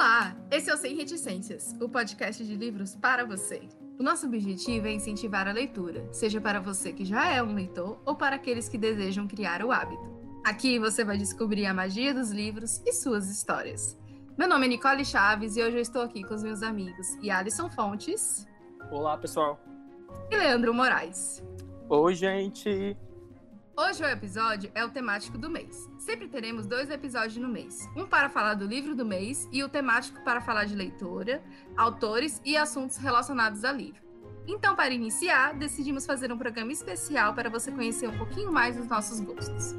Olá, esse é o Sem Reticências, o podcast de livros para você. O nosso objetivo é incentivar a leitura, seja para você que já é um leitor ou para aqueles que desejam criar o hábito. Aqui você vai descobrir a magia dos livros e suas histórias. Meu nome é Nicole Chaves e hoje eu estou aqui com os meus amigos Alisson Fontes. Olá, pessoal. E Leandro Moraes. Oi, gente. Hoje o episódio é o temático do mês. Sempre teremos dois episódios no mês: um para falar do livro do mês e o temático para falar de leitura, autores e assuntos relacionados a livro. Então, para iniciar, decidimos fazer um programa especial para você conhecer um pouquinho mais dos nossos gostos.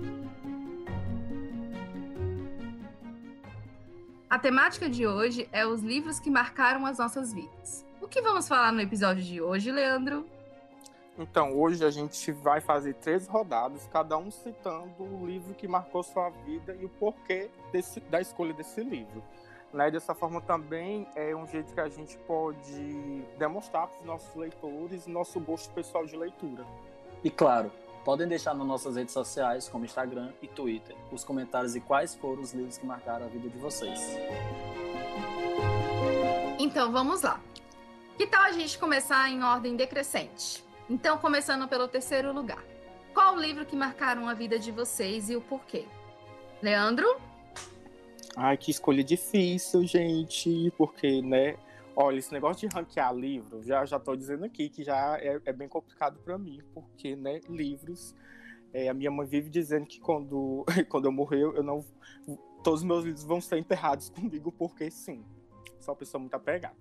A temática de hoje é os livros que marcaram as nossas vidas. O que vamos falar no episódio de hoje, Leandro? Então, hoje a gente vai fazer três rodadas, cada um citando o livro que marcou sua vida e o porquê desse, da escolha desse livro. Né? Dessa forma também é um jeito que a gente pode demonstrar para os nossos leitores nosso gosto pessoal de leitura. E claro, podem deixar nas nossas redes sociais, como Instagram e Twitter, os comentários e quais foram os livros que marcaram a vida de vocês. Então vamos lá. Que tal a gente começar em ordem decrescente? Então, começando pelo terceiro lugar. Qual o livro que marcaram a vida de vocês e o porquê? Leandro? Ai, que escolha difícil, gente, porque, né? Olha, esse negócio de ranquear livro, já já tô dizendo aqui que já é, é bem complicado para mim, porque, né, livros. É, a minha mãe vive dizendo que quando, quando eu morrer, eu não. Todos os meus livros vão ser enterrados comigo, porque sim. Sou uma pessoa muito apegada.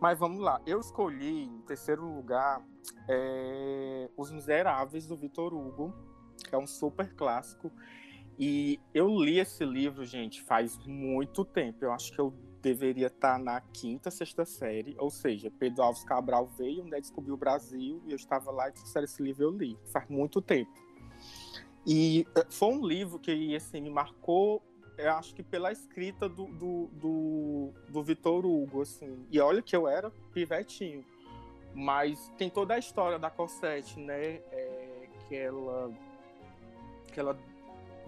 Mas vamos lá. Eu escolhi, em terceiro lugar, é, Os Miseráveis, do Vitor Hugo, que é um super clássico. E eu li esse livro, gente, faz muito tempo. Eu acho que eu deveria estar na quinta, sexta série. Ou seja, Pedro Alves Cabral veio, né, descobriu o Brasil, e eu estava lá e trouxeram esse livro eu li. Faz muito tempo. E eh, foi um livro que, assim, me marcou eu acho que pela escrita do, do, do, do Vitor Hugo, assim. E olha que eu era pivetinho. Mas tem toda a história da Cosette, né? É, que ela. Que ela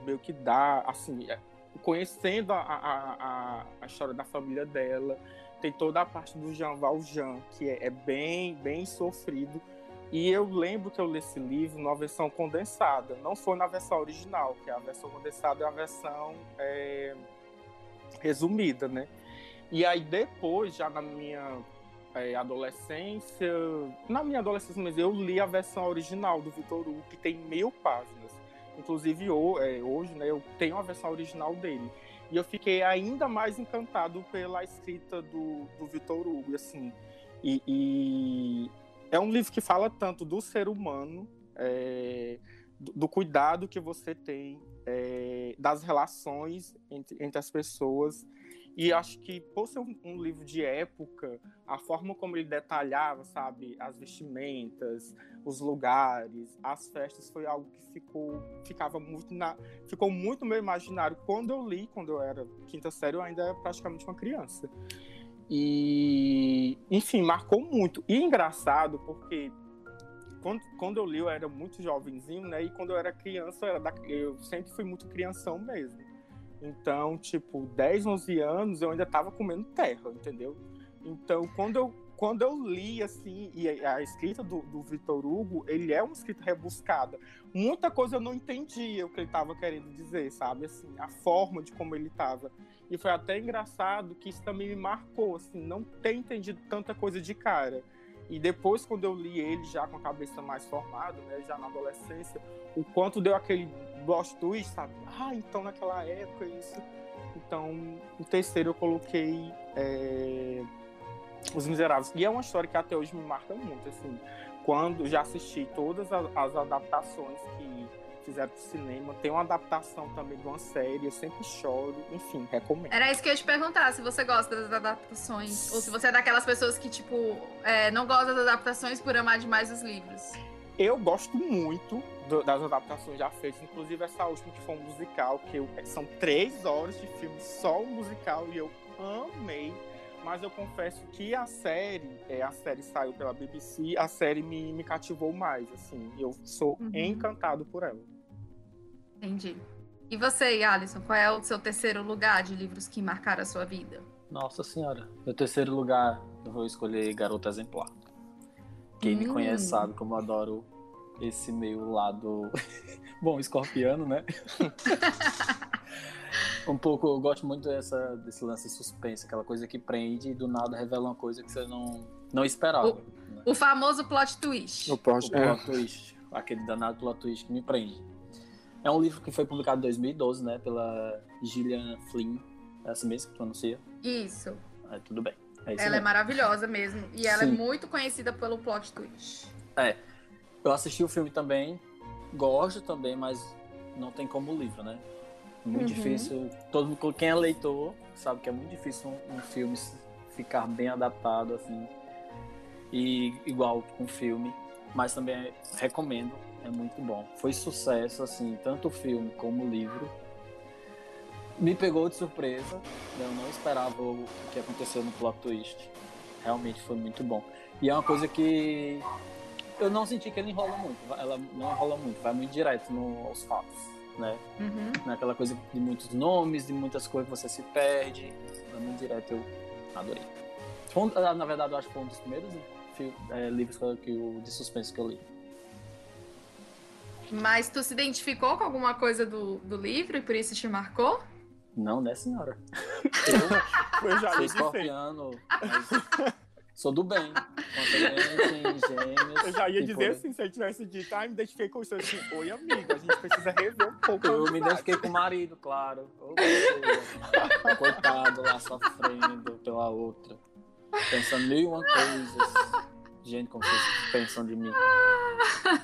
meio que dá, assim, é, conhecendo a, a, a, a história da família dela. Tem toda a parte do Jean Valjean, que é, é bem, bem sofrido e eu lembro que eu li esse livro numa versão condensada, não foi na versão original, que a versão condensada é a versão é, resumida, né? E aí depois, já na minha é, adolescência, na minha adolescência mesmo, eu li a versão original do Vitor Hugo, que tem mil páginas. Inclusive é, hoje, né, eu tenho a versão original dele. E eu fiquei ainda mais encantado pela escrita do, do Vitor Hugo, assim. E, e, é um livro que fala tanto do ser humano, é, do, do, cuidado que você tem, é, das relações entre, entre, as pessoas. E acho que, por ser um, um, livro de época, a forma como ele detalhava, sabe, as vestimentas, os lugares, as festas, foi algo que ficou, ficava muito na, ficou muito no meu imaginário. Quando eu li, quando eu era quinta série, eu ainda era praticamente uma criança. E, enfim, marcou muito. E engraçado, porque quando, quando eu li, eu era muito jovenzinho, né? E quando eu era criança, eu, era da, eu sempre fui muito crianção mesmo. Então, tipo, 10, 11 anos, eu ainda tava comendo terra, entendeu? Então, quando eu, quando eu li, assim, e a escrita do, do Vitor Hugo, ele é uma escrita rebuscada. Muita coisa eu não entendia o que ele estava querendo dizer, sabe? Assim, a forma de como ele estava. E foi até engraçado que isso também me marcou, assim, não ter entendido tanta coisa de cara. E depois, quando eu li ele já com a cabeça mais formada, né, já na adolescência, o quanto deu aquele plot twist, sabe? Ah, então naquela época isso. Então, o terceiro eu coloquei é, os Miseráveis. E é uma história que até hoje me marca muito, assim. Quando já assisti todas as, as adaptações que fizeram pro cinema, tem uma adaptação também de uma série, eu sempre choro, enfim, recomendo. Era isso que eu ia te perguntar, se você gosta das adaptações, ou se você é daquelas pessoas que, tipo, é, não gosta das adaptações por amar demais os livros. Eu gosto muito do, das adaptações já feitas, inclusive essa última que foi um musical, que eu, são três horas de filme, só um musical, e eu amei mas eu confesso que a série, é, a série saiu pela BBC, a série me, me cativou mais, assim, eu sou uhum. encantado por ela. Entendi. E você, Alisson, qual é o seu terceiro lugar de livros que marcaram a sua vida? Nossa senhora. No terceiro lugar, eu vou escolher Garota Exemplar. Quem me Hum. conhece sabe como eu adoro esse meio lado. Bom, escorpiano, né? um pouco, eu gosto muito dessa, desse lance de suspense, aquela coisa que prende e do nada revela uma coisa que você não, não esperava. né? O famoso plot twist. Eu posso. O plot twist, aquele danado plot twist que me prende. É um livro que foi publicado em 2012, né, pela Gillian Flynn. É assim mesmo que pronuncia? Isso. É, tudo bem. É isso Ela é mesmo. maravilhosa mesmo. E ela é Sim. muito conhecida pelo plot twist. Eu assisti o filme também, gosto também, mas não tem como o livro, né? Muito Uhum. difícil. Todo mundo- quem é leitor sabe que é muito difícil um, um filme ficar bem adaptado assim e igual com o filme, mas também recomendo, é muito bom. Foi sucesso assim, tanto o filme como o livro. Me pegou de surpresa, eu não esperava o que aconteceu no plot twist. Realmente foi muito bom. E é uma coisa que eu não senti que ele enrola muito. Ela não enrola muito, vai muito direto no- aos fatos, né? Uhum. Naquela coisa de muitos nomes, de muitas coisas você se perde. Muito direto, eu adorei. Ah, na verdade, eu acho que foi um dos primeiros é, livros que, eu- que eu- de suspense que eu li. Mas tu se identificou com alguma coisa do, do livro e por isso te marcou? Não, né, senhora? Eu já Sou ia dizer. escorpiano, mas sou do bem. Gêmeos. Eu já ia dizer por- assim, se eu tivesse dito, ah, me identifiquei com isso assim, oi amigo, a gente precisa rever um pouco. Eu me amizade." identifiquei com o marido, claro. Pessoa. Coitado lá sofrendo pela outra. Pensando mil e uma coisas. Gente, como vocês pensam de mim.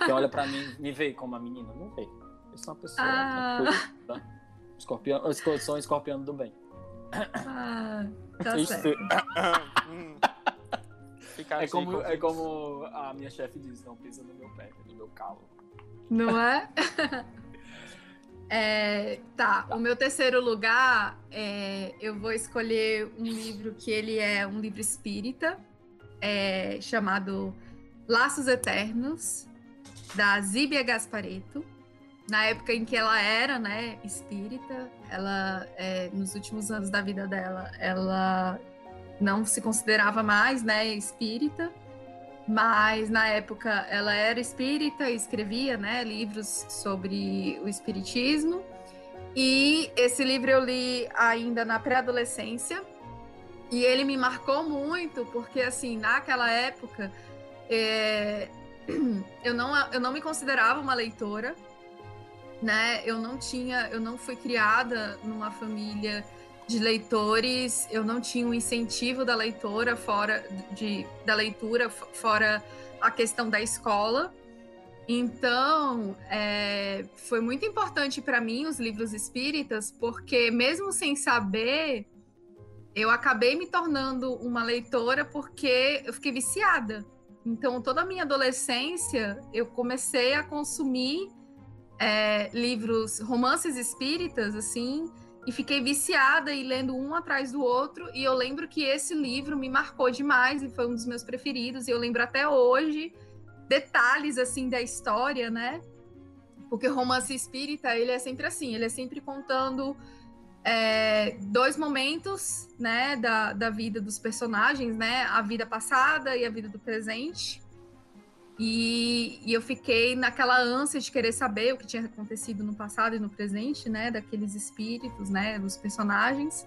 Que olha pra mim, me vê como a menina. Não vê. Eu sou uma pessoa Ah. tranquila. Tá? Escorpião, eu sou- um escorpiano do bem. Ah, tá Isso. certo. Hum. Fica É como, é como a minha chefe diz, não pisa no meu pé, no meu calo. Não é? É, tá, o meu terceiro lugar, é, eu vou escolher um livro que ele é um livro espírita, é, chamado Laços Eternos, da Zíbia Gaspareto. Na época em que ela era, né, espírita, ela, é, nos últimos anos da vida dela, ela não se considerava mais, né, espírita. Mas na época ela era espírita e escrevia né, livros sobre o espiritismo. E esse livro eu li ainda na pré-adolescência. E ele me marcou muito, porque assim, naquela época é, eu, não, eu não me considerava uma leitora, né? Eu não tinha, eu não fui criada numa família de leitores, eu não tinha um incentivo da leitora fora de, da leitura fora a questão da escola. Então, é, foi muito importante para mim os livros espíritas, porque mesmo sem saber, eu acabei me tornando uma leitora porque eu fiquei viciada. Então, toda a minha adolescência, eu comecei a consumir é, livros, romances espíritas, assim, e fiquei viciada e lendo um atrás do outro. E eu lembro que esse livro me marcou demais e foi um dos meus preferidos. E eu lembro até hoje detalhes assim da história, né? Porque o romance espírita ele é sempre assim, ele é sempre contando é, dois momentos, né, da, da vida dos personagens, né? A vida passada e a vida do presente. E, e eu fiquei naquela ânsia de querer saber o que tinha acontecido no passado e no presente, né? Daqueles espíritos, né? Dos personagens.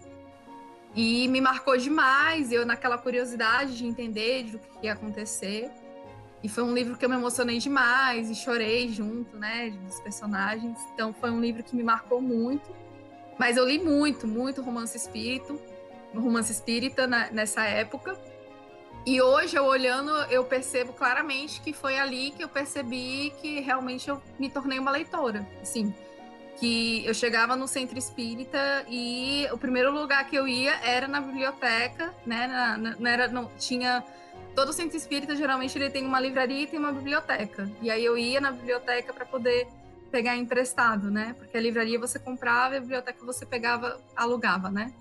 E me marcou demais, eu naquela curiosidade de entender de o que ia acontecer. E foi um livro que eu me emocionei demais e chorei junto, né, dos personagens. Então foi um livro que me marcou muito. Mas eu li muito, muito romance espírito, romance espírita na- nessa época. E hoje, eu olhando, eu percebo claramente que foi ali que eu percebi que realmente eu me tornei uma leitora. Assim, que eu chegava no centro espírita e o primeiro lugar que eu ia era na biblioteca, né? Na, na- era, não, tinha. Todo centro espírita geralmente ele tem uma livraria e tem uma biblioteca. E aí eu ia na biblioteca para poder pegar emprestado, né? Porque a livraria você comprava e a biblioteca você pegava, alugava, né?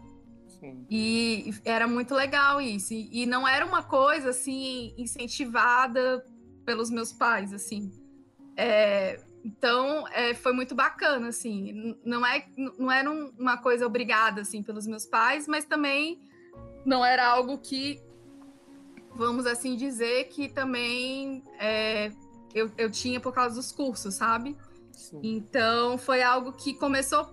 Sim. E era muito legal isso. E, não era uma coisa assim incentivada pelos meus pais, assim. É, então é, foi muito bacana, assim. Não é, não era um- uma coisa obrigada assim pelos meus pais, mas também não era algo que, vamos assim dizer, que também é, eu, eu tinha por causa dos cursos, sabe? Sim. Então foi algo que começou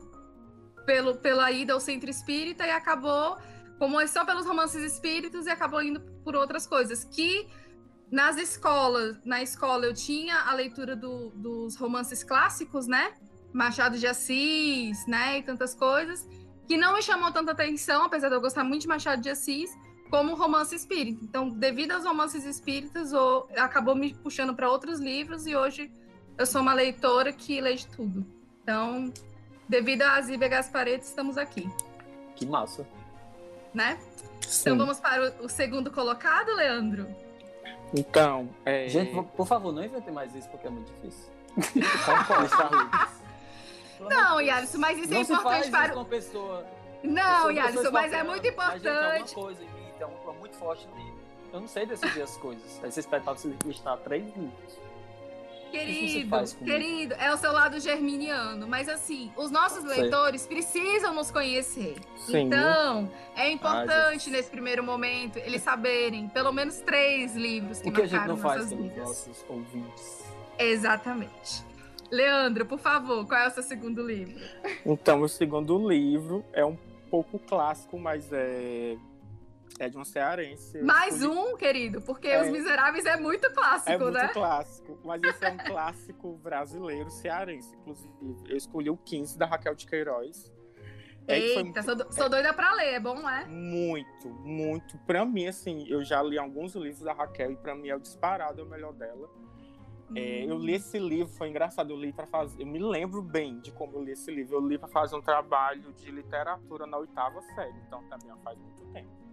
pelo, pela ida ao centro espírita e acabou começou pelos romances espíritos e acabou indo por outras coisas que nas escolas, na escola eu tinha a leitura do, dos romances clássicos, né? Machado de Assis, né? E tantas coisas, que não me chamou tanta atenção, apesar de eu gostar muito de Machado de Assis, como romance espírita. Então, devido aos romances espíritas, eu, acabou me puxando para outros livros e hoje eu sou uma leitora que lê de tudo. Então, devido a Zíbia Gaspareto, estamos aqui. Que massa. Né? Sim. Então vamos para o, o segundo colocado, Leandro? Então, é... Gente, por favor, não invente mais isso porque é muito difícil. não, Yalisson, mas isso é não é importante para. Isso uma pessoa... Não, Yalisson, mas é muito importante. Gente, é uma coisa em mim, tem uma muito forte no livro. Eu não sei decidir as coisas. Você espera você listar três livros. Querido, querido, é o seu lado germiniano. Mas assim, os nossos leitores precisam nos conhecer. Sim. Então, é importante nesse primeiro momento eles saberem pelo menos três livros que, o que a gente não faz pelos nossos ouvintes. Exatamente. Leandro, por favor, qual é o seu segundo livro? Então, o segundo livro é um pouco clássico, mas é é de um cearense. Mais escolhi... um, querido, porque é... Os Miseráveis é muito clássico, é né? É muito clássico, mas esse é um clássico brasileiro cearense, inclusive. Eu escolhi o 15 da Raquel de Queiroz. É, Eita, muito... sou, sou doida pra ler, é bom, é? Muito, muito. Pra mim, assim, eu já li alguns livros da Raquel e pra mim é o disparado, é o melhor dela. Hum. É, eu li esse livro, foi engraçado, eu li para fazer. Eu me lembro bem de como eu li esse livro. Eu li para fazer um trabalho de literatura na oitava série, então também faz muito tempo.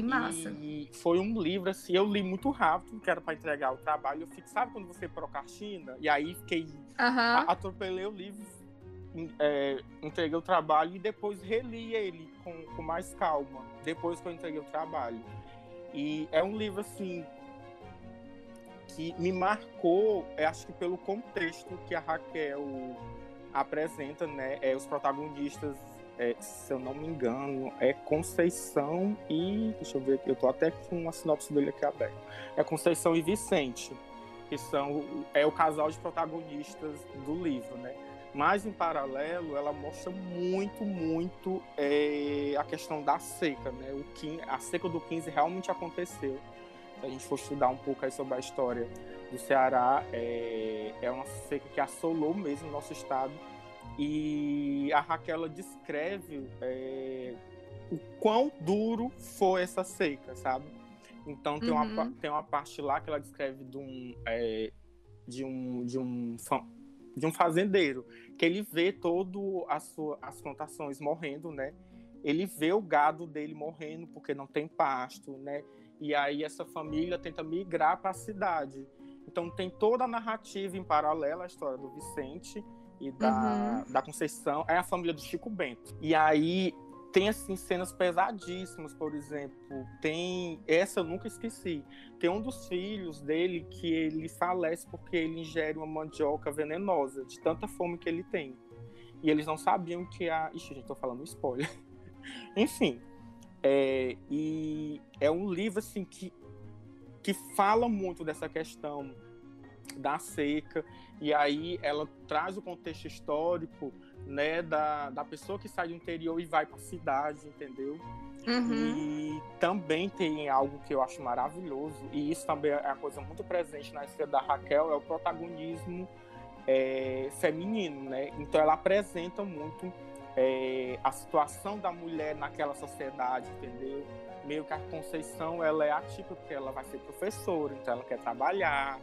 Que massa. E foi um livro, assim, eu li muito rápido, que era para entregar o trabalho. Eu fiquei, sabe quando você procrastina? E aí fiquei. Uhum. Atropelei o livro, é, entreguei o trabalho e depois reli ele com, com mais calma, depois que eu entreguei o trabalho. E é um livro, assim, que me marcou, acho que pelo contexto que a Raquel apresenta, né? É, os protagonistas é, se eu não me engano, é Conceição e. Deixa eu ver aqui, eu tô até com uma sinopse dele aqui aberta. É Conceição e Vicente, que são é o casal de protagonistas do livro, né? Mas em paralelo, ela mostra muito, muito é, a questão da seca, né? O 15, a seca do 15 realmente aconteceu. Se a gente for estudar um pouco aí sobre a história do Ceará, é, é uma seca que assolou mesmo o nosso estado e a Raquel descreve é, o quão duro foi essa seca, sabe? Então tem, uhum. uma, tem uma parte lá que ela descreve de um, é, de um, de um, de um fazendeiro, que ele vê todo as, sua, as plantações morrendo, né? Ele vê o gado dele morrendo porque não tem pasto, né? E aí essa família tenta migrar para a cidade. Então tem toda a narrativa em paralelo à história do Vicente e da, uhum. da Conceição é a família do Chico Bento. E aí tem assim cenas pesadíssimas, por exemplo, tem essa eu nunca esqueci. Tem um dos filhos dele que ele falece porque ele ingere uma mandioca venenosa, de tanta fome que ele tem. E eles não sabiam que a. Ixi, gente, tô falando spoiler. Enfim. É, e é um livro assim que, que fala muito dessa questão da seca e aí ela traz o contexto histórico, né, da, da pessoa que sai do interior e vai para a cidade, entendeu? Uhum. E também tem algo que eu acho maravilhoso, e isso também é uma coisa muito presente na história da Raquel, é o protagonismo é, feminino, né? Então ela apresenta muito é, a situação da mulher naquela sociedade, entendeu? Meio que a Conceição, ela é atípica, porque ela vai ser professora, então ela quer trabalhar,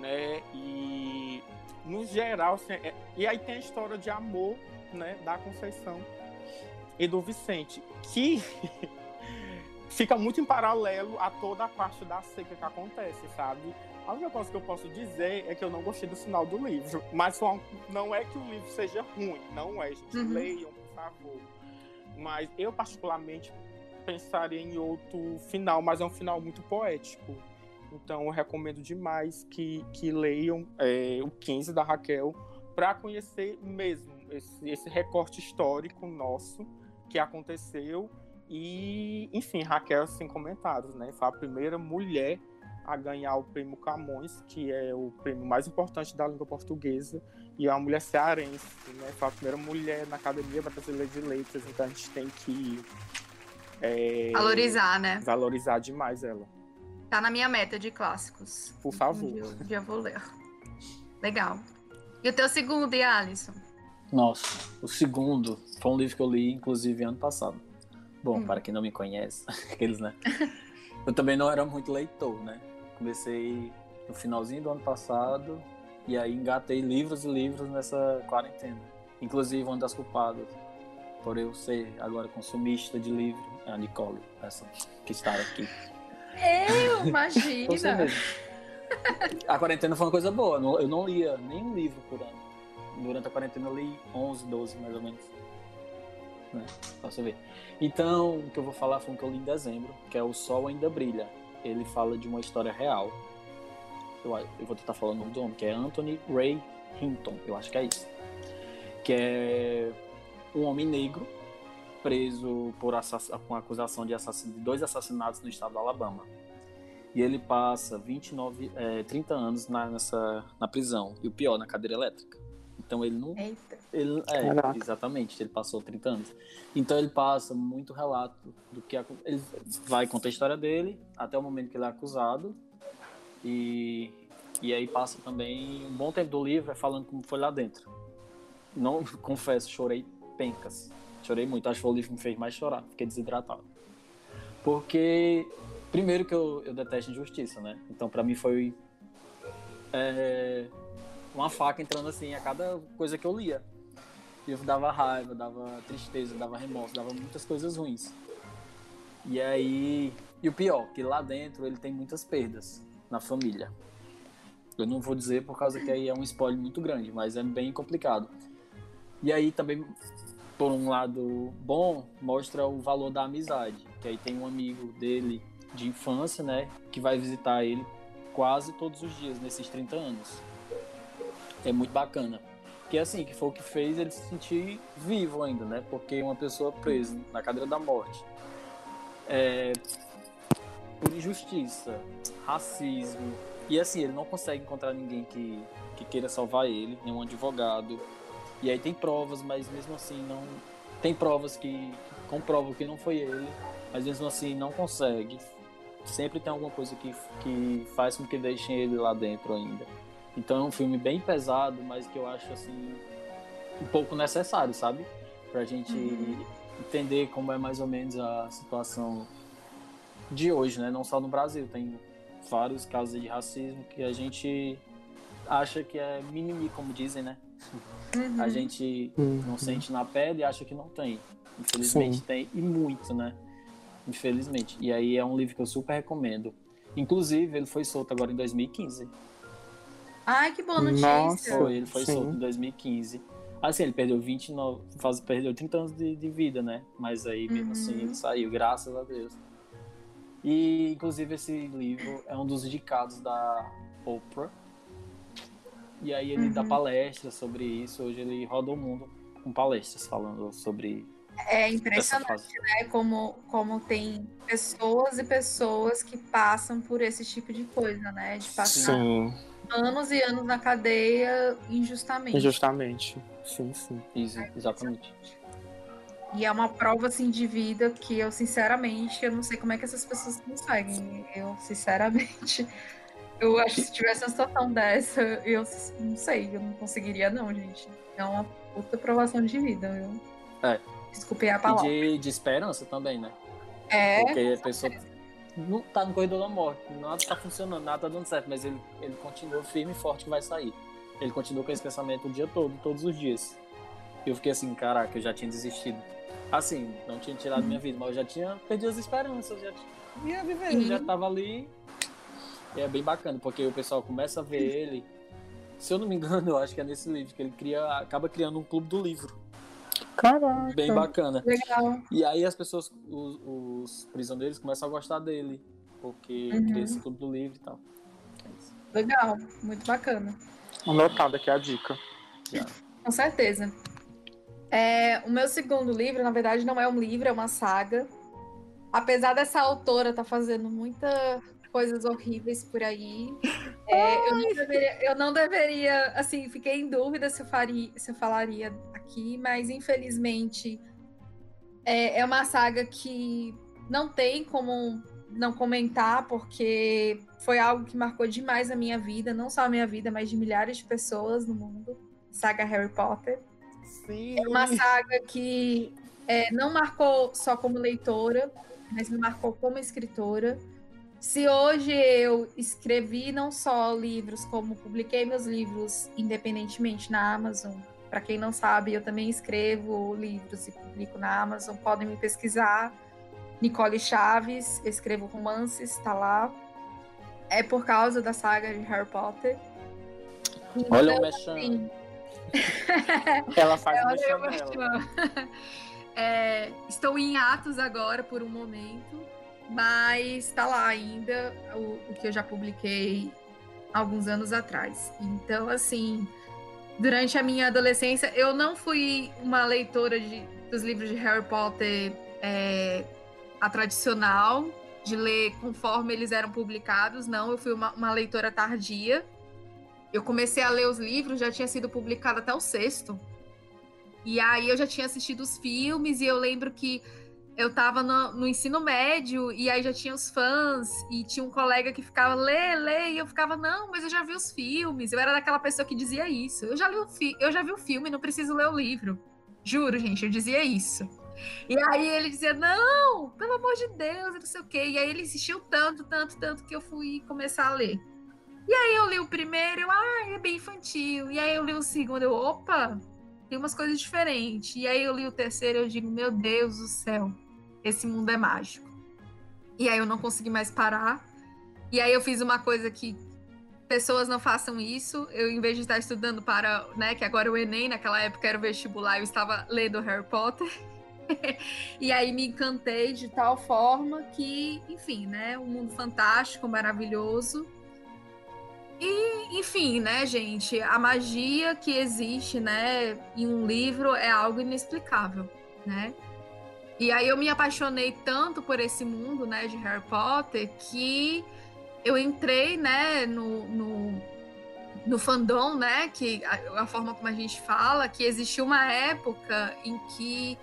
né? E no geral, assim, é... e aí tem a história de amor, né, da Conceição e do Vicente, que fica muito em paralelo a toda a parte da seca que acontece, sabe? A única coisa que eu posso dizer é que eu não gostei do final do livro, mas não é que o livro seja ruim, não é, gente. Uhum. Leiam, por favor. Mas eu, particularmente, pensaria em outro final, mas é um final muito poético. Então eu recomendo demais que, que leiam é, o 15 da Raquel para conhecer mesmo esse, esse recorte histórico nosso que aconteceu E, enfim, Raquel sem comentários, né? Foi a primeira mulher a ganhar o prêmio Camões, que é o prêmio mais importante da língua portuguesa, e é uma mulher cearense, né? Foi a primeira mulher na Academia Brasileira de Letras, então a gente tem que é, valorizar, né? Valorizar demais ela. Tá na minha meta de clássicos. Por favor. Um dia, eu vou ler. Legal. E o teu segundo, e Alisson? Nossa, o segundo foi um livro que eu li, inclusive, ano passado. Bom, hum. para quem não me conhece, aqueles, né? Eu também não era muito leitor, né? Comecei no finalzinho do ano passado e aí engatei livros e livros nessa quarentena. Inclusive, uma das culpadas por eu ser agora consumista de livro é a Nicole, essa que está aqui. Eu, imagina! a quarentena foi uma coisa boa, eu não lia nenhum livro por ano. Durante a quarentena eu li 11, 12 mais ou menos. Né? Posso ver. Então, o que eu vou falar foi um que eu li em dezembro, que é O Sol Ainda Brilha. Ele fala de uma história real. Eu, eu vou tentar falar o nome do homem, que é Anthony Ray Hinton, eu acho que é isso. Que é um homem negro preso por com acusação de, de dois assassinatos no estado do Alabama. E ele passa 29, é, 30 anos na, nessa, na prisão. E o pior, na cadeira elétrica. Então ele não. Eita. Ele, é, exatamente, ele passou 30 anos. Então ele passa muito relato do que. Ele vai contar a história dele até o momento que ele é acusado. E, e aí passa também um bom tempo do livro é falando como foi lá dentro. Não, confesso, chorei pencas. Chorei muito. Acho que o livro me fez mais chorar. Fiquei desidratado. Porque, primeiro que eu, eu detesto injustiça, né? Então, para mim foi. É, uma faca entrando assim a cada coisa que eu lia. E eu dava raiva, dava tristeza, dava remorso, dava muitas coisas ruins. E aí. E o pior, que lá dentro ele tem muitas perdas na família. Eu não vou dizer por causa que aí é um spoiler muito grande, mas é bem complicado. E aí também, por um lado bom, mostra o valor da amizade. Que aí tem um amigo dele de infância, né, que vai visitar ele quase todos os dias nesses 30 anos é muito bacana. Que assim, que foi o que fez ele se sentir vivo ainda, né? Porque uma pessoa presa na cadeira da morte é, por injustiça, racismo, e assim, ele não consegue encontrar ninguém que, que queira salvar ele, nenhum advogado. E aí tem provas, mas mesmo assim não. Tem provas que, que comprovam que não foi ele, mas mesmo assim não consegue. Sempre tem alguma coisa que, que faz com que deixem ele lá dentro ainda. Então é um filme bem pesado, mas que eu acho assim um pouco necessário, sabe? Pra gente uhum. entender como é mais ou menos a situação de hoje, né? Não só no Brasil, tem vários casos de racismo que a gente acha que é mimimi, como dizem, né? Uhum. A gente uhum. não sente na pele e acha que não tem. Infelizmente Sim. tem, e muito, né? Infelizmente. E aí é um livro que eu super recomendo. Inclusive, ele foi solto agora em 2015. Ai, que boa notícia. Nossa, foi, ele foi sim. solto em 2015. Assim, ele perdeu 29, faz, perdeu 30 anos de, de vida, né? Mas aí, mesmo uhum. assim, ele saiu, graças a Deus. E, inclusive, esse livro é um dos indicados da Oprah. E aí ele uhum. dá palestras sobre isso. Hoje ele roda o mundo com palestras falando sobre é impressionante, né? Como, como tem pessoas e pessoas que passam por esse tipo de coisa, né? De passar Sim anos e anos na cadeia injustamente. Injustamente, sim, sim. Isso, exatamente. E é uma prova assim de vida que eu sinceramente eu não sei como é que essas pessoas conseguem. Eu sinceramente eu acho que se tivesse uma situação dessa, eu não sei, eu não conseguiria não, gente. É uma puta provação de vida, viu? É. Desculpe a palavra. E de, de esperança também, né? É. Porque a pessoa não tá no corredor da morte, nada tá funcionando, nada tá dando certo, mas ele, ele continua firme e forte que vai sair. Ele continua com esse pensamento o dia todo, todos os dias. Eu fiquei assim, caraca, eu já tinha desistido. Assim, não tinha tirado minha vida, mas eu já tinha perdido as esperanças, já tinha, ia viver, já tava ali. E é bem bacana, porque o pessoal começa a ver ele. Se eu não me engano, eu acho que é nesse livro que ele cria, acaba criando um clube do livro. Caraca. Bem bacana. Legal. E aí as pessoas, os, os prisioneiros começam a gostar dele, porque uhum. cria esse clube do livro e tal. É Legal, muito bacana. Anotada aqui a dica. Já. Com certeza. É, o meu segundo livro, na verdade, não é um livro, é uma saga. apesar dessa autora estar tá fazendo muita coisas horríveis por aí. É, eu, não deveria, eu, não deveria, assim, fiquei em dúvida se eu, faria, se eu falaria aqui, mas infelizmente é, é uma saga que não tem como não comentar, porque foi algo que marcou demais a minha vida, não só a minha vida, mas de milhares de pessoas no mundo. Saga Harry Potter. Sim. É uma saga que é, não marcou só como leitora, mas me marcou como escritora. Se hoje eu escrevi não só livros, como publiquei meus livros independentemente na Amazon, para quem não sabe, eu também escrevo livros e publico na Amazon, podem me pesquisar. Nicole Chaves, eu escrevo romances, está lá. É por causa da saga de Harry Potter. Então, Olha o mexão. Assim... Ela faz é, o mexão é, Estou em atos agora por um momento mas está lá ainda o, o, que eu já publiquei alguns anos atrás. Então, assim, durante a minha adolescência, eu não fui uma leitora de, dos livros de Harry Potter é, a tradicional, de ler conforme eles eram publicados, não, eu fui uma, uma leitora tardia. Eu comecei a ler os livros, já tinha sido publicado até o sexto. E aí eu já tinha assistido os filmes, e eu lembro que eu tava no, no, ensino médio e aí já tinha os fãs e tinha um colega que ficava lê, lê, e eu ficava, não, mas eu já vi os filmes. Eu era daquela pessoa que dizia isso. Eu já li o fi eu já vi o filme, não preciso ler o livro. Juro, gente, eu dizia isso. E aí ele dizia, não, pelo amor de Deus, não sei o quê. E aí ele insistiu tanto, tanto, tanto que eu fui começar a ler. E aí eu li o primeiro, eu, ah, é bem infantil. E aí eu li o segundo, eu, opa, tem umas coisas diferentes. E aí eu li o terceiro, eu digo, meu Deus do céu esse mundo é mágico. E aí eu não consegui mais parar. E aí eu fiz uma coisa que pessoas não façam isso. Eu, em vez de estar estudando para, né, que agora o Enem, naquela época era o vestibular, eu estava lendo Harry Potter. e aí me encantei de tal forma que, enfim, né, um mundo fantástico, maravilhoso. E, enfim, né, gente, a magia que existe, né, em um livro é algo inexplicável, né? E aí eu me apaixonei tanto por esse mundo, né, de Harry Potter, que eu entrei, né, no, no, no fandom, né, que a, a, forma como a gente fala, que existiu uma época em que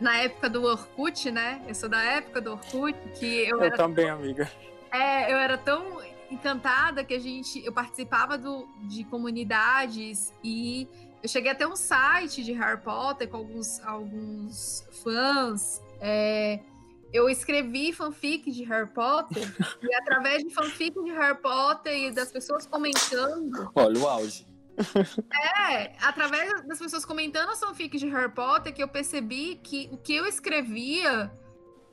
na época do Orkut, né? Eu sou da época do Orkut, que eu, eu era também, tão, amiga. É, eu era tão encantada que a gente eu participava do, de comunidades e eu cheguei até um site de Harry Potter com alguns, alguns fãs. É, eu escrevi fanfic de Harry Potter e através de fanfic de Harry Potter e das pessoas comentando. Olha o auge. É, através das pessoas comentando as fanfics de Harry Potter que eu percebi que o que eu escrevia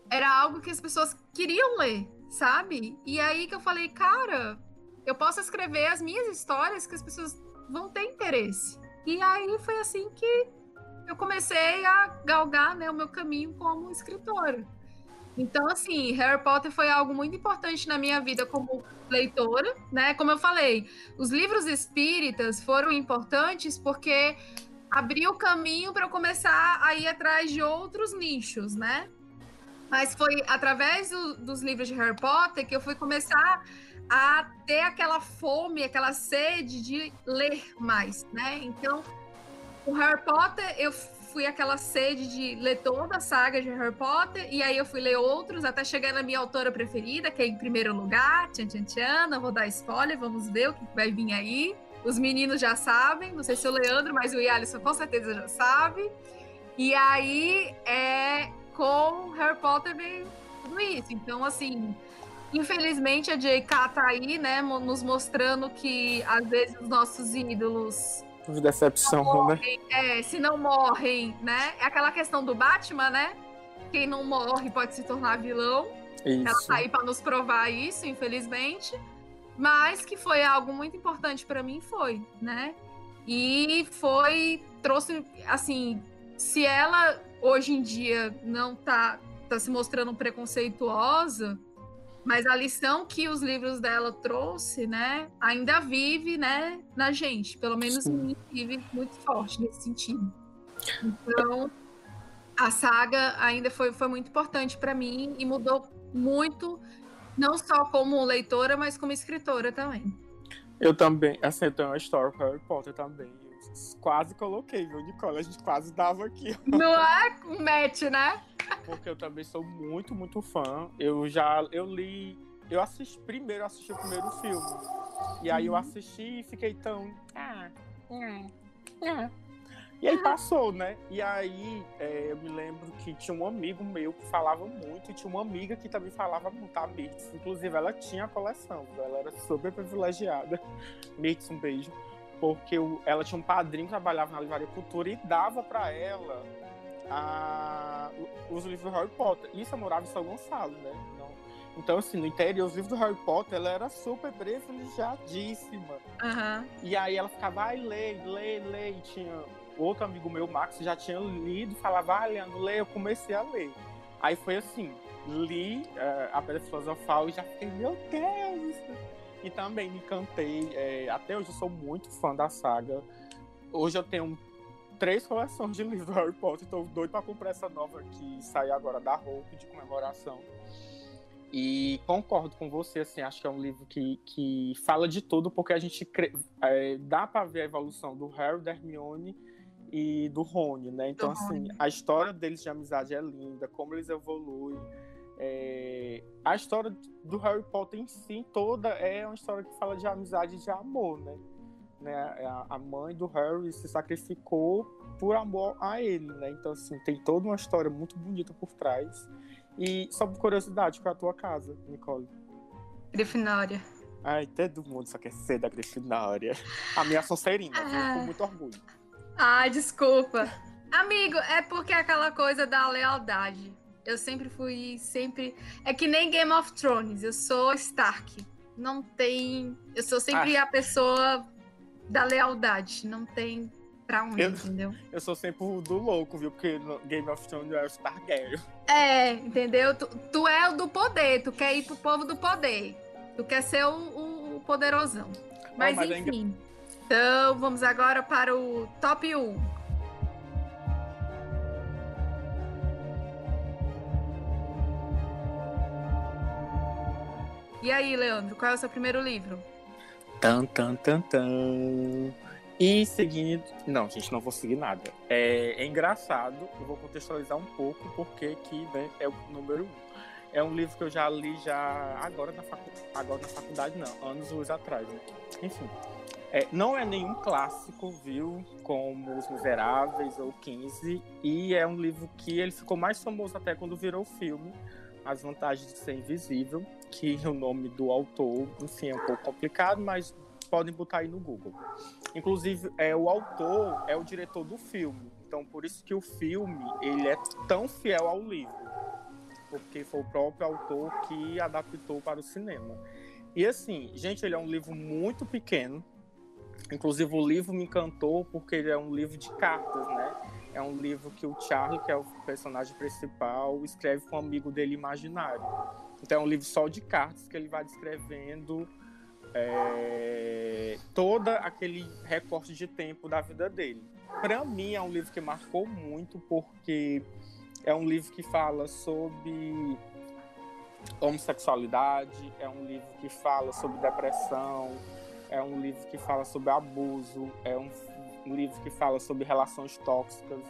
era algo que as pessoas queriam ler, sabe? E aí que eu falei, cara, eu posso escrever as minhas histórias que as pessoas vão ter interesse. E aí foi assim que eu comecei a galgar né, o meu caminho como escritora. Então, assim, Harry Potter foi algo muito importante na minha vida como leitora, né? Como eu falei, os livros espíritas foram importantes porque abriu o caminho para eu começar a ir atrás de outros nichos, né? Mas foi através do, dos livros de Harry Potter que eu fui começar a ter aquela fome, aquela sede de ler mais, né? Então, o Harry Potter, eu fui aquela sede de ler toda a saga de Harry Potter, e aí eu fui ler outros, até chegar na minha autora preferida, que é em primeiro lugar, Tchan Tchan Tchan, vou dar spoiler, vamos ver o que vai vir aí. Os meninos já sabem, não sei se o Leandro, mas o Yalisson com certeza já sabe. E aí, é, com Harry Potter veio tudo isso. Então, assim, Infelizmente a JK tá aí, né, nos mostrando que às vezes os nossos ídolos de decepção, né? morrem, né? É, se não morrem, né? É aquela questão do Batman, né? Quem não morre pode se tornar vilão. Isso. Ela tá aí para nos provar isso, infelizmente. Mas que foi algo muito importante para mim, foi, né? E foi trouxe assim, se ela hoje em dia não tá tá se mostrando preconceituosa, mas a lição que os livros dela trouxe, né, ainda vive, né, na gente. Pelo menos em mim vive muito forte nesse sentido. Então, a saga ainda foi, foi muito importante para mim e mudou muito, não só como leitora, mas como escritora também. Eu também, assim, eu tenho uma história com Harry Potter também. Quase coloquei, viu, Nicole? A gente quase dava aqui. Não é match, né? Porque eu também sou muito, muito fã. Eu já, eu li, eu assisti, primeiro assisti o primeiro filme. E aí eu assisti e fiquei tão... Ah, ah, ah. E aí passou, né? E aí é, eu me lembro que tinha um amigo meu que falava muito, e tinha uma amiga que também falava muito, a Mirtz. Inclusive, ela tinha a coleção, ela era super privilegiada. Mirtz, um beijo. Porque ela tinha um padrinho que trabalhava na Livraria Cultura e dava para ela a, os livros do Harry Potter. Isso eu morava em São Gonçalo, né? Não, então, assim, no interior, os livros do Harry Potter, ela era super privilegiadíssima. Uhum. E aí ela ficava, ai, lê, lê, lê. E tinha outro amigo meu, Max, já tinha lido, falava, ah, Leandro, lê, eu comecei a ler. Aí foi assim, li uh, a Pedra Filosofal e já fiquei, meu Deus! E também me encantei, é, até hoje eu sou muito fã da saga. Hoje eu tenho três coleções de livros do Harry Potter, estou doido para comprar essa nova que sai agora da Hope de comemoração. E concordo com você, assim, acho que é um livro que, que fala de tudo, porque a gente é, dá para ver a evolução do Harry, da Hermione e do Rony, né? Então, assim, a história deles de amizade é linda, como eles evoluem. É... A história do Harry Potter em si toda é uma história que fala de amizade e de amor, né? né? A mãe do Harry se sacrificou por amor a ele, né? Então, assim, tem toda uma história muito bonita por trás. E só por curiosidade, qual é a tua casa, Nicole? Grifinória. Ai, todo mundo só quer ser da Grifinória. A minha Sonserina, ah. com muito orgulho. Ai, desculpa. Amigo, é porque é aquela coisa da lealdade. Eu sempre fui, sempre. É que nem Game of Thrones, eu sou Stark. Não tem. Eu sou sempre ah. a pessoa da lealdade. Não tem pra onde, eu, entendeu? Eu sou sempre o do louco, viu? Porque no Game of Thrones eu era o Targaryen. É, entendeu? Tu, tu, é o do poder, tu quer ir pro povo do poder. Tu quer ser o, o, o poderosão. Mas, oh, mas enfim. É então, vamos agora para o top 1. E aí, Leandro, qual é o seu primeiro livro? Tan, tan, tan, tan. E seguindo. Não, gente, não vou seguir nada. É, é engraçado, eu vou contextualizar um pouco porque que né, é o número um. É um livro que eu já li já agora na, agora na faculdade, não, anos luz atrás. Né? Enfim. É, não é nenhum clássico, viu? Como Os Miseráveis ou 15. E é um livro que ele ficou mais famoso até quando virou filme. As Vantagens de Ser Invisível, que o nome do autor, enfim, é um pouco complicado, mas podem botar aí no Google. Inclusive, é, o autor é o diretor do filme. Então, por isso que o filme ele é tão fiel ao livro. Porque foi o próprio autor que adaptou para o cinema. E assim, gente, ele é um livro muito pequeno, Inclusive, o livro me encantou porque ele é um livro de cartas, né? É um livro que o Charlie, que é o personagem principal, escreve com um amigo dele imaginário. Então, é um livro só de cartas que ele vai descrevendo é, toda aquele recorte de tempo da vida dele. Para mim, é um livro que marcou muito porque é um livro que fala sobre homossexualidade, é um livro que fala sobre depressão, é um livro que fala sobre abuso, é um, um livro que fala sobre relações tóxicas,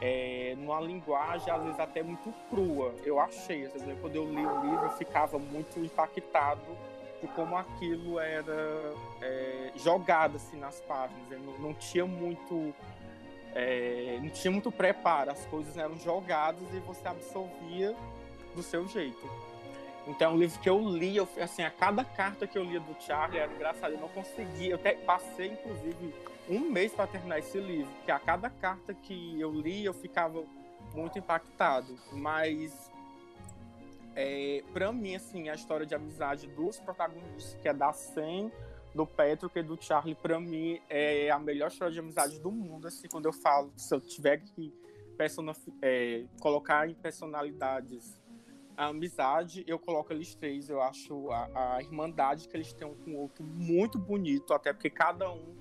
é, numa linguagem às vezes até muito crua. Eu achei, às vezes, quando eu li o livro, eu ficava muito impactado de como aquilo era é, jogado assim nas páginas. Não, não, tinha muito é, não tinha muito preparo, as coisas eram jogadas e você absorvia do seu jeito. Então, é um livro que eu li, eu, assim, a cada carta que eu lia do Charlie era engraçado, eu não conseguia, eu até passei, inclusive, um mês para terminar esse livro, porque a cada carta que eu li, eu ficava muito impactado. Mas, é, para mim, assim, a história de amizade dos protagonistas, que é da Sam, do Petro e do Charlie, para mim, é a melhor história de amizade do mundo, assim, quando eu falo, se eu tiver que é, colocar em personalidades a amizade, eu coloco eles três. Eu acho a, a irmandade que eles têm um com o outro muito bonito, até porque cada um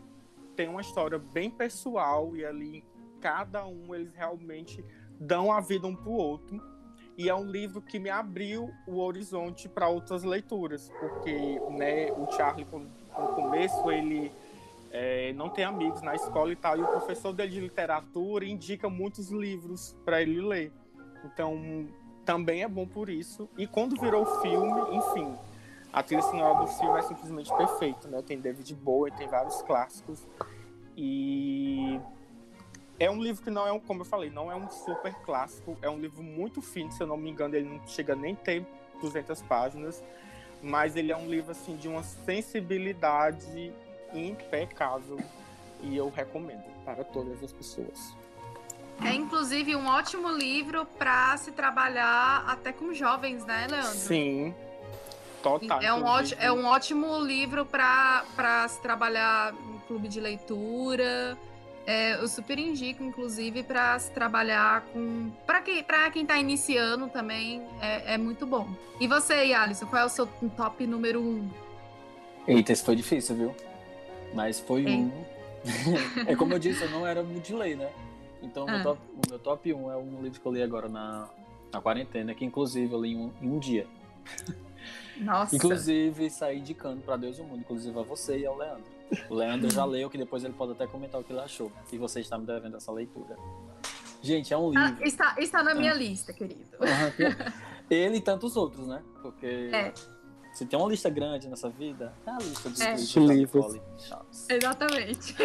tem uma história bem pessoal e ali cada um eles realmente dão a vida um para o outro. E é um livro que me abriu o horizonte para outras leituras, porque né, o Charlie, no começo, ele é, não tem amigos na escola e tal, e o professor dele de literatura indica muitos livros para ele ler. Então, também é bom por isso. E quando virou filme, enfim, a trilha sonora do filme é simplesmente perfeita, né? Tem David Bowie, tem vários clássicos. E é um livro que não é um, como eu falei, não é um super clássico, é um livro muito fino, se eu não me engano, ele não chega nem ter 200 páginas, mas ele é um livro assim de uma sensibilidade impecável e eu recomendo para todas as pessoas. É inclusive um ótimo livro para se trabalhar até com jovens, né, Leandro? Sim. Total. É um, ótimo, é um ótimo livro para se trabalhar no clube de leitura. É, eu super indico, inclusive, para se trabalhar com. Para quem, pra quem tá iniciando também, é, é muito bom. E você, Alisson, qual é o seu top número um? Eita, esse foi difícil, viu? Mas foi um. é como eu disse, eu não era muito de ler, né? Então, ah. meu top, o meu top 1 é um livro que eu li agora na, na quarentena, que inclusive eu li em um, em um dia. Nossa. Inclusive, saí indicando para Deus e o mundo, inclusive a você e ao Leandro. O Leandro já leu, que depois ele pode até comentar o que ele achou. E você está me devendo essa leitura. Gente, é um ah, livro. Ah, está, está na minha ah. lista, querido. ele e tantos outros, né? Porque é. se tem uma lista grande nessa vida, é a lista dos é. livros. Exatamente.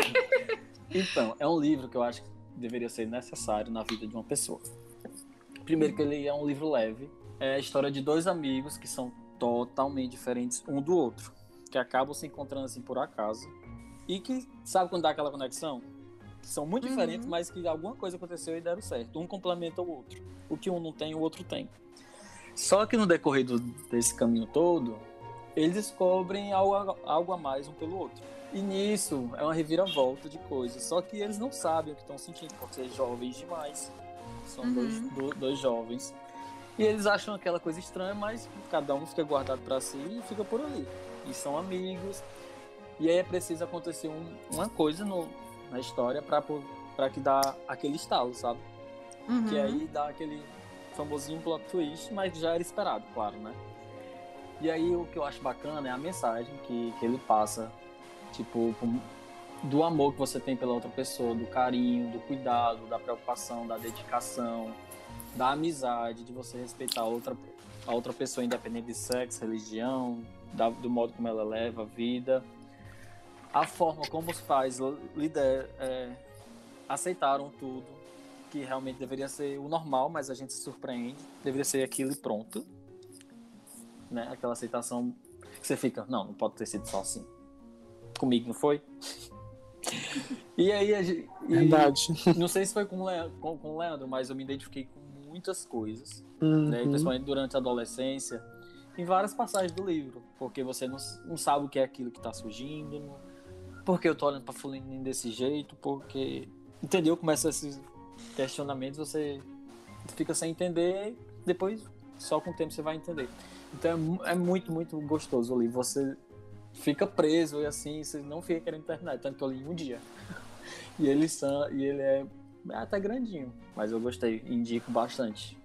Então, é um livro que eu acho que deveria ser necessário na vida de uma pessoa. Primeiro que ele é um livro leve. É a história de dois amigos que são totalmente diferentes um do outro que acabam se encontrando assim por acaso. E que, sabe quando dá aquela conexão? Que são muito uhum. diferentes, mas que alguma coisa aconteceu e deram certo. Um complementa o outro. O que um não tem, o outro tem. Só que no decorrer do, desse caminho todo, eles descobrem algo, algo a mais um pelo outro. E nisso é uma reviravolta de coisas. Só que eles não sabem o que estão sentindo, por ser jovens demais. São uhum. dois, do, dois jovens. E eles acham aquela coisa estranha, mas cada um fica guardado para si e fica por ali e são amigos. E aí é preciso acontecer um, uma coisa no, na história para que dá aquele estalo, sabe? Uhum. Que aí dá aquele famosinho plot twist, mas já era esperado, claro, né? E aí o que eu acho bacana é a mensagem que, que ele passa, tipo, do amor que você tem pela outra pessoa, do carinho, do cuidado, da preocupação, da dedicação, da amizade, de você respeitar a outra, a outra pessoa independente de sexo, religião, da, do modo como ela leva a vida, a forma como os pais lider, é, aceitaram tudo, que realmente deveria ser o normal, mas a gente se surpreende, deveria ser aquilo e pronto. Né? Aquela aceitação que você fica, não, não pode ter sido só assim. Comigo não foi? e aí a gente, Verdade. Não sei se foi com o, Leandro, com, com o Leandro, mas eu me identifiquei com muitas coisas, né? uhum. né? principalmente durante a adolescência em várias passagens do livro, porque você não, não sabe o que é aquilo que está surgindo, não, porque eu tô olhando para fulaninho desse jeito, porque entendeu? Começa esses questionamentos, você fica sem entender, depois só com o tempo você vai entender. Então é, é muito, muito gostoso o livro. Você fica preso e assim, você não fica querendo terminar, tanto que eu li em um dia. e ele, e ele é, é até grandinho, mas eu gostei, indico bastante.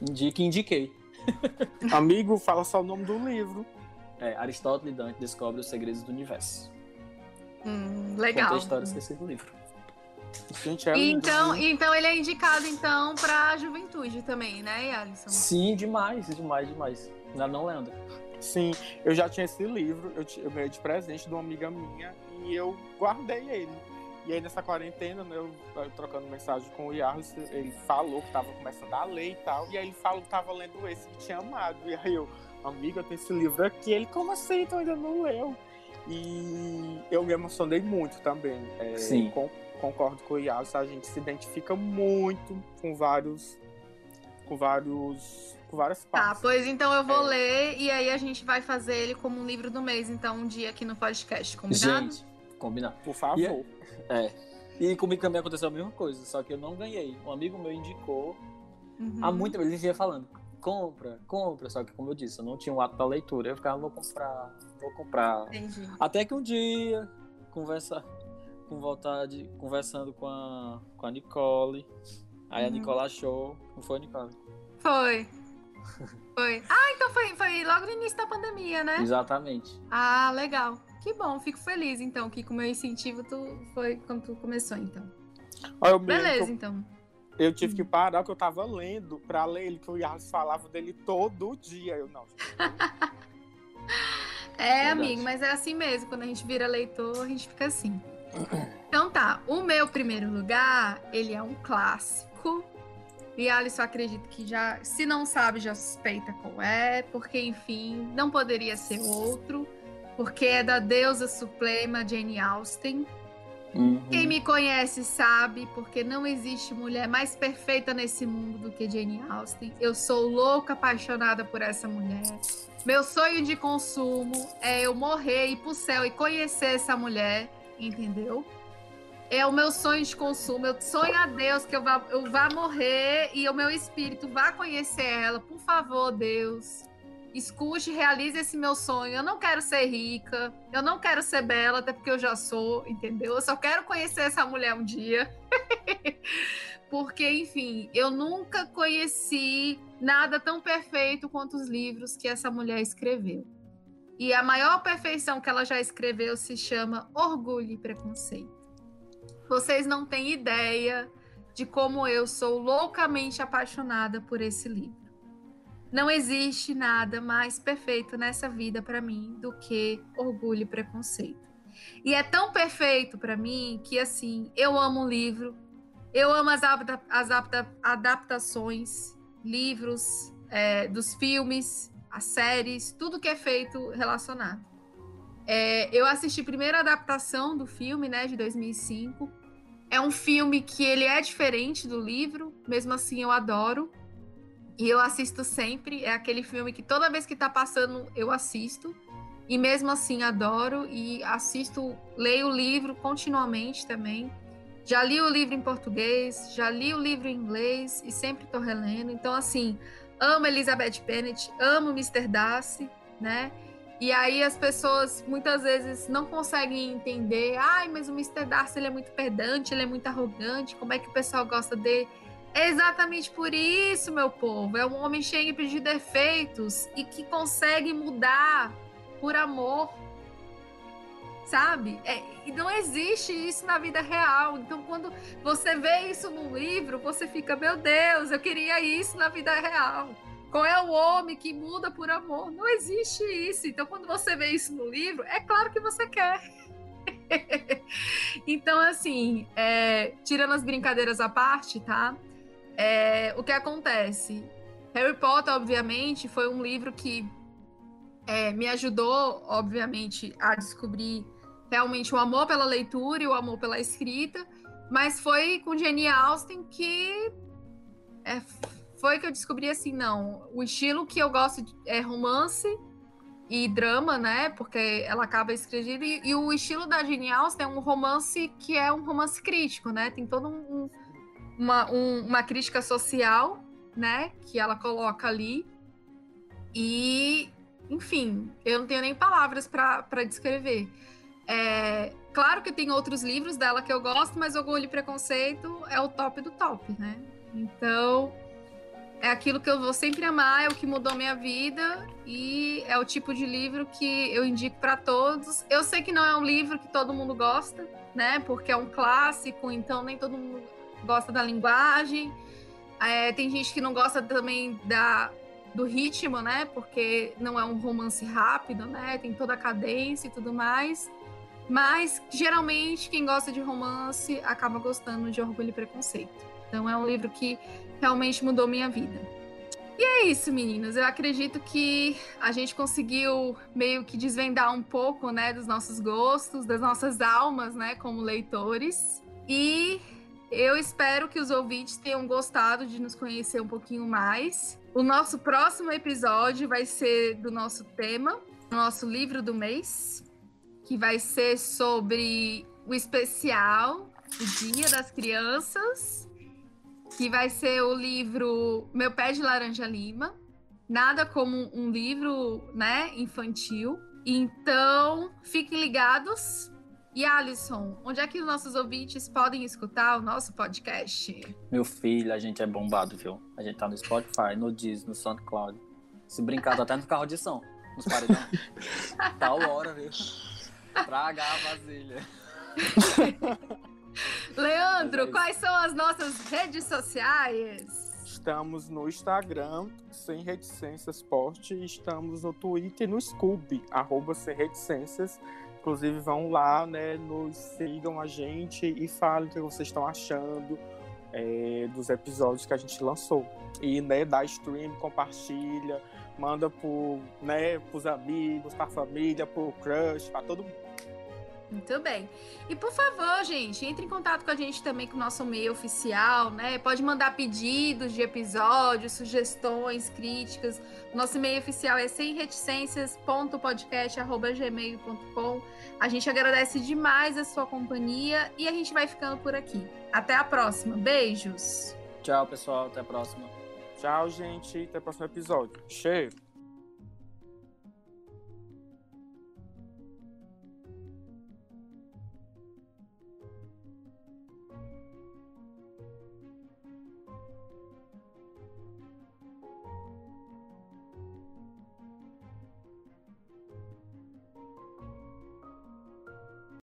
Indico e indiquei. Amigo, fala só o nome do livro. É, Aristóteles e Dante descobrem os segredos do universo. Hum, legal. Conta a história esqueci do livro. Gente, é então, então ele é indicado então para juventude também, né, Alisson? Sim, demais, demais, demais. Não, não Leandro. Sim, eu já tinha esse livro, eu, eu ganhei de presente de uma amiga minha e eu guardei ele. E aí nessa quarentena, né, eu, eu trocando mensagem com o Yarlis, ele falou que tava começando a ler e tal. E aí ele falou que tava lendo esse que tinha amado. E aí eu, amiga, tem esse livro aqui. Ele, como assim? Tu ainda não leu? E eu me emocionei muito também. É, Sim. Com, concordo com o Yarlis, a gente se identifica muito com vários. com vários. com várias tá, partes. Tá, pois então eu vou é. ler e aí a gente vai fazer ele como um livro do mês, então, um dia aqui no podcast, combinado? Gente, combinado. Por favor. E, é é. E comigo também aconteceu a mesma coisa, só que eu não ganhei. Um amigo meu indicou. Uhum. Há muito tempo ele vinha falando, compra, compra. Só que, como eu disse, eu não tinha o ato da leitura. Eu ficava, vou comprar, vou comprar. Entendi. Até que um dia, conversa, com vontade, conversando com a, com a Nicole, Aí uhum. a Nicola achou. Não foi, Nicola? Foi. Foi. Ah, então foi, foi logo no início da pandemia, né? Exatamente. Ah, legal. Que bom, fico feliz então que com o meu incentivo tu foi quando tu começou, então. eu Beleza, eu, então. Eu tive que parar que eu tava lendo pra ler ele, que o Yas falava dele todo dia. Eu não. é, amigo, mas é assim mesmo. Quando a gente vira leitor, a gente fica assim. Então tá, o meu primeiro lugar, ele é um clássico. E Alisson acredito que já, se não sabe, já suspeita qual é, porque enfim, não poderia ser outro, porque é da deusa suprema Jane Austen. Uhum. Quem me conhece sabe, porque não existe mulher mais perfeita nesse mundo do que Jane Austen. Eu sou louca, apaixonada por essa mulher. Meu sonho de consumo é eu morrer, ir pro céu e conhecer essa mulher, entendeu? É o meu sonho de consumo. Eu sonho a Deus que eu vá, eu vá morrer e o meu espírito vá conhecer ela. Por favor, Deus escute, realize esse meu sonho. Eu não quero ser rica, eu não quero ser bela, até porque eu já sou, entendeu? Eu só quero conhecer essa mulher um dia. porque, enfim, eu nunca conheci nada tão perfeito quanto os livros que essa mulher escreveu. E a maior perfeição que ela já escreveu se chama Orgulho e Preconceito. Vocês não têm ideia de como eu sou loucamente apaixonada por esse livro. Não existe nada mais perfeito nessa vida para mim do que orgulho e preconceito. E é tão perfeito para mim que, assim, eu amo o livro, eu amo as, adapta as adapta adaptações, livros, é, dos filmes, as séries, tudo que é feito relacionado. É, eu assisti a primeira adaptação do filme, né, de 2005. É um filme que ele é diferente do livro, mesmo assim eu adoro. E eu assisto sempre. É aquele filme que toda vez que tá passando, eu assisto. E mesmo assim adoro e assisto, leio o livro continuamente também. Já li o livro em português, já li o livro em inglês e sempre tô relendo. Então, assim, amo Elizabeth Bennet, amo Mr. Darcy, né? E aí as pessoas muitas vezes não conseguem entender. Ai, mas o Mr. Darcy ele é muito pedante, ele é muito arrogante. Como é que o pessoal gosta dele? É exatamente por isso, meu povo. É um homem cheio de defeitos e que consegue mudar por amor. Sabe? É, e não existe isso na vida real. Então, quando você vê isso no livro, você fica, meu Deus, eu queria isso na vida real. Qual é o homem que muda por amor? Não existe isso. Então, quando você vê isso no livro, é claro que você quer. então, assim, é, tirando as brincadeiras à parte, tá? É, o que acontece? Harry Potter, obviamente, foi um livro que é, me ajudou, obviamente, a descobrir realmente o amor pela leitura e o amor pela escrita, mas foi com Jane Austen que é, foi que eu descobri assim, não, o estilo que eu gosto é romance e drama, né? Porque ela acaba escrevendo e, e o estilo da Jane Austen é um romance que é um romance crítico, né? Tem todo um, uma, um, uma crítica social, né? Que ela coloca ali. E, enfim, eu não tenho nem palavras para descrever. É, claro que tem outros livros dela que eu gosto, mas Orgulho e Preconceito é o top do top, né? Então, é aquilo que eu vou sempre amar, é o que mudou minha vida e é o tipo de livro que eu indico para todos. Eu sei que não é um livro que todo mundo gosta, né? Porque é um clássico, então nem todo mundo gosta da linguagem. É, tem gente que não gosta também da, do ritmo, né? Porque não é um romance rápido, né? Tem toda a cadência e tudo mais. Mas geralmente quem gosta de romance acaba gostando de Orgulho e Preconceito. Então é um livro que realmente mudou minha vida. E é isso, meninas. Eu acredito que a gente conseguiu meio que desvendar um pouco, né, dos nossos gostos, das nossas almas, né, como leitores. E eu espero que os ouvintes tenham gostado de nos conhecer um pouquinho mais. O nosso próximo episódio vai ser do nosso tema, nosso livro do mês, que vai ser sobre o especial, o Dia das Crianças, que vai ser o livro Meu Pé de Laranja Lima. Nada como um livro, né, infantil. Então, fiquem ligados E Alisson, onde é que os nossos ouvintes podem escutar o nosso podcast? Meu filho, a gente é bombado, viu? A gente tá no Spotify, no Disney, no SoundCloud. Se brincar, tá até no carro de som. Nos paredão. Tal hora, viu? Traga a vasilha. Leandro, é quais são as nossas redes sociais? Estamos no Instagram, Sem Reticências Post, e estamos no Twitter e no Scooby, arroba Sem Reticências. Inclusive, vão lá, né, nos sigam a gente e falem o que vocês estão achando é, dos episódios que a gente lançou. E, né, dá stream, compartilha, manda pro, né, pros amigos, pra família, pro crush, pra todo mundo. Muito bem. E por favor, gente, entre em contato com a gente também com o nosso e-mail oficial, né? Pode mandar pedidos de episódios, sugestões, críticas. O nosso e-mail oficial é semreticências.podcast.gmail.com. A gente agradece demais a sua companhia e a gente vai ficando por aqui. Até a próxima. Beijos. Tchau, pessoal. Até a próxima. Tchau, gente. Até o próximo episódio. Cheiro.